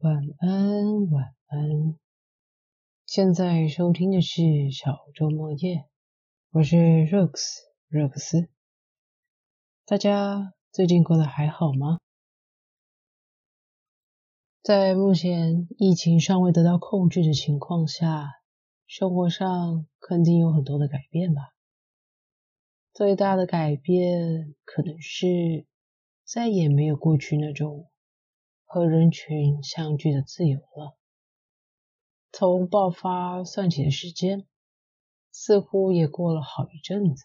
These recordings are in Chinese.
晚安，晚安。现在收听的是小周末夜，我是 Rose 热克斯。大家最近过得还好吗？在目前疫情尚未得到控制的情况下，生活上肯定有很多的改变吧。最大的改变可能是再也没有过去那种。和人群相聚的自由了。从爆发算起的时间，似乎也过了好一阵子。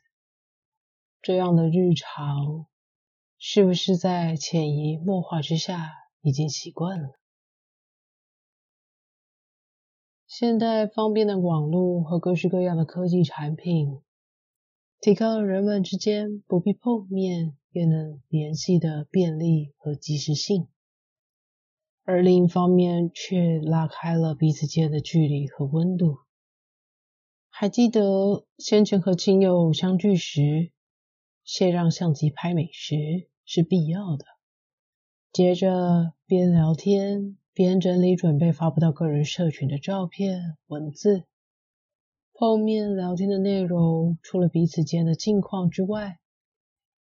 这样的日常，是不是在潜移默化之下已经习惯了？现代方便的网络和各式各样的科技产品，提高了人们之间不必碰面便能联系的便利和及时性。而另一方面，却拉开了彼此间的距离和温度。还记得先前和亲友相聚时，先让相机拍美食是必要的。接着边聊天边整理准备发布到个人社群的照片、文字。碰面聊天的内容，除了彼此间的近况之外，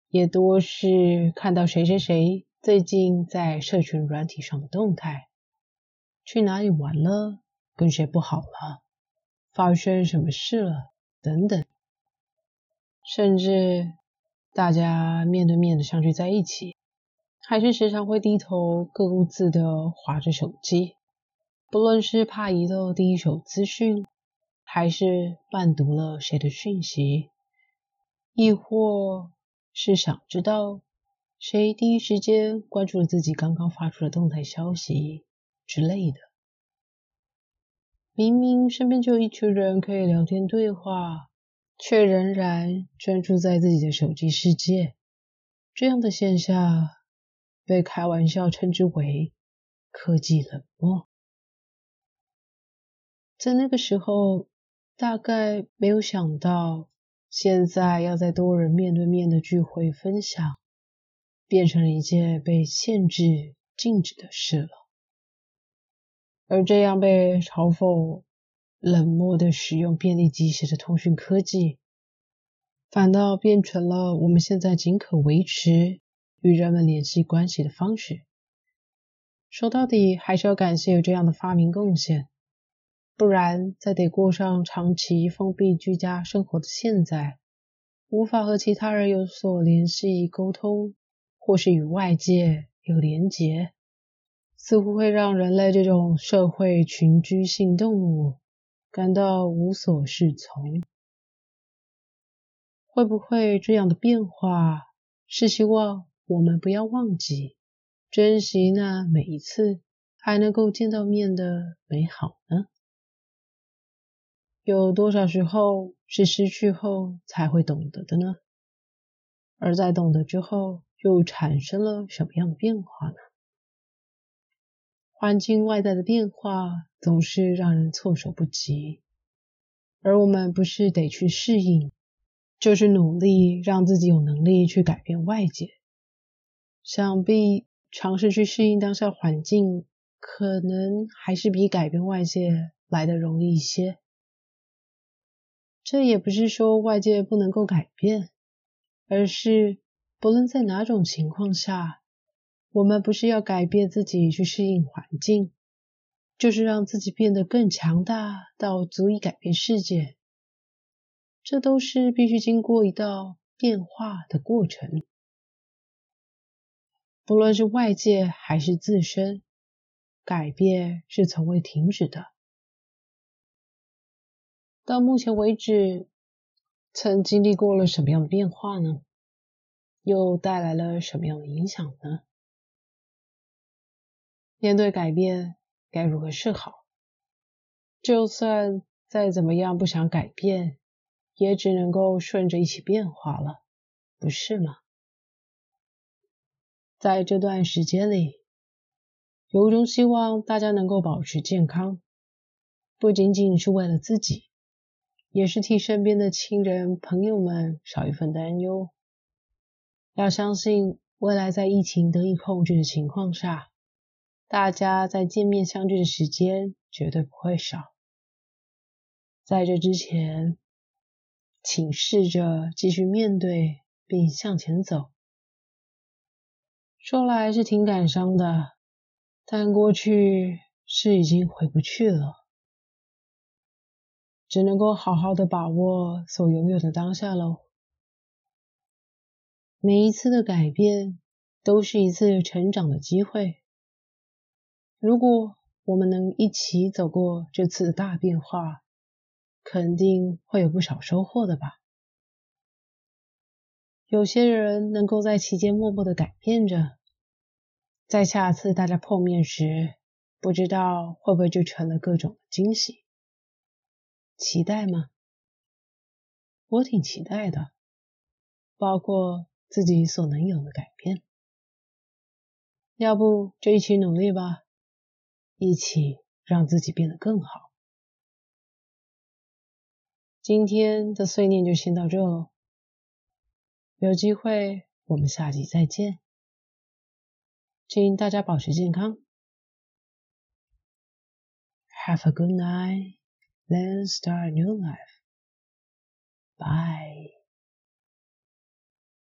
也多是看到谁谁谁。最近在社群软体上的动态，去哪里玩了，跟谁不好了，发生什么事了，等等，甚至大家面对面的相聚在一起，还是时常会低头各顾自的划着手机，不论是怕遗漏第一手资讯，还是半读了谁的讯息，亦或是想知道。谁第一时间关注了自己刚刚发出的动态消息之类的？明明身边就有一群人可以聊天对话，却仍然专注在自己的手机世界。这样的现象被开玩笑称之为“科技冷漠”。在那个时候，大概没有想到，现在要在多人面对面的聚会分享。变成了一件被限制、禁止的事了，而这样被嘲讽、冷漠的使用便利机时的通讯科技，反倒变成了我们现在仅可维持与人们联系关系的方式。说到底，还是要感谢有这样的发明贡献，不然在得过上长期封闭居家生活的现在，无法和其他人有所联系沟通。或是与外界有连结，似乎会让人类这种社会群居性动物感到无所适从。会不会这样的变化是希望我们不要忘记珍惜那每一次还能够见到面的美好呢？有多少时候是失去后才会懂得的呢？而在懂得之后，又产生了什么样的变化呢？环境外在的变化总是让人措手不及，而我们不是得去适应，就是努力让自己有能力去改变外界。想必尝试去适应当下环境，可能还是比改变外界来的容易一些。这也不是说外界不能够改变，而是。不论在哪种情况下，我们不是要改变自己去适应环境，就是让自己变得更强大到足以改变世界。这都是必须经过一道变化的过程。不论是外界还是自身，改变是从未停止的。到目前为止，曾经历过了什么样的变化呢？又带来了什么样的影响呢？面对改变，该如何是好？就算再怎么样不想改变，也只能够顺着一起变化了，不是吗？在这段时间里，由衷希望大家能够保持健康，不仅仅是为了自己，也是替身边的亲人朋友们少一份担忧。要相信，未来在疫情得以控制的情况下，大家在见面相聚的时间绝对不会少。在这之前，请试着继续面对并向前走。说来是挺感伤的，但过去是已经回不去了，只能够好好的把握所拥有的当下喽。每一次的改变都是一次成长的机会。如果我们能一起走过这次大变化，肯定会有不少收获的吧。有些人能够在期间默默的改变着，在下次大家碰面时，不知道会不会就成了各种惊喜。期待吗？我挺期待的，包括。自己所能有的改变，要不就一起努力吧，一起让自己变得更好。今天的碎念就先到这喽，有机会我们下集再见，请大家保持健康，Have a good night, then start a new life. Bye.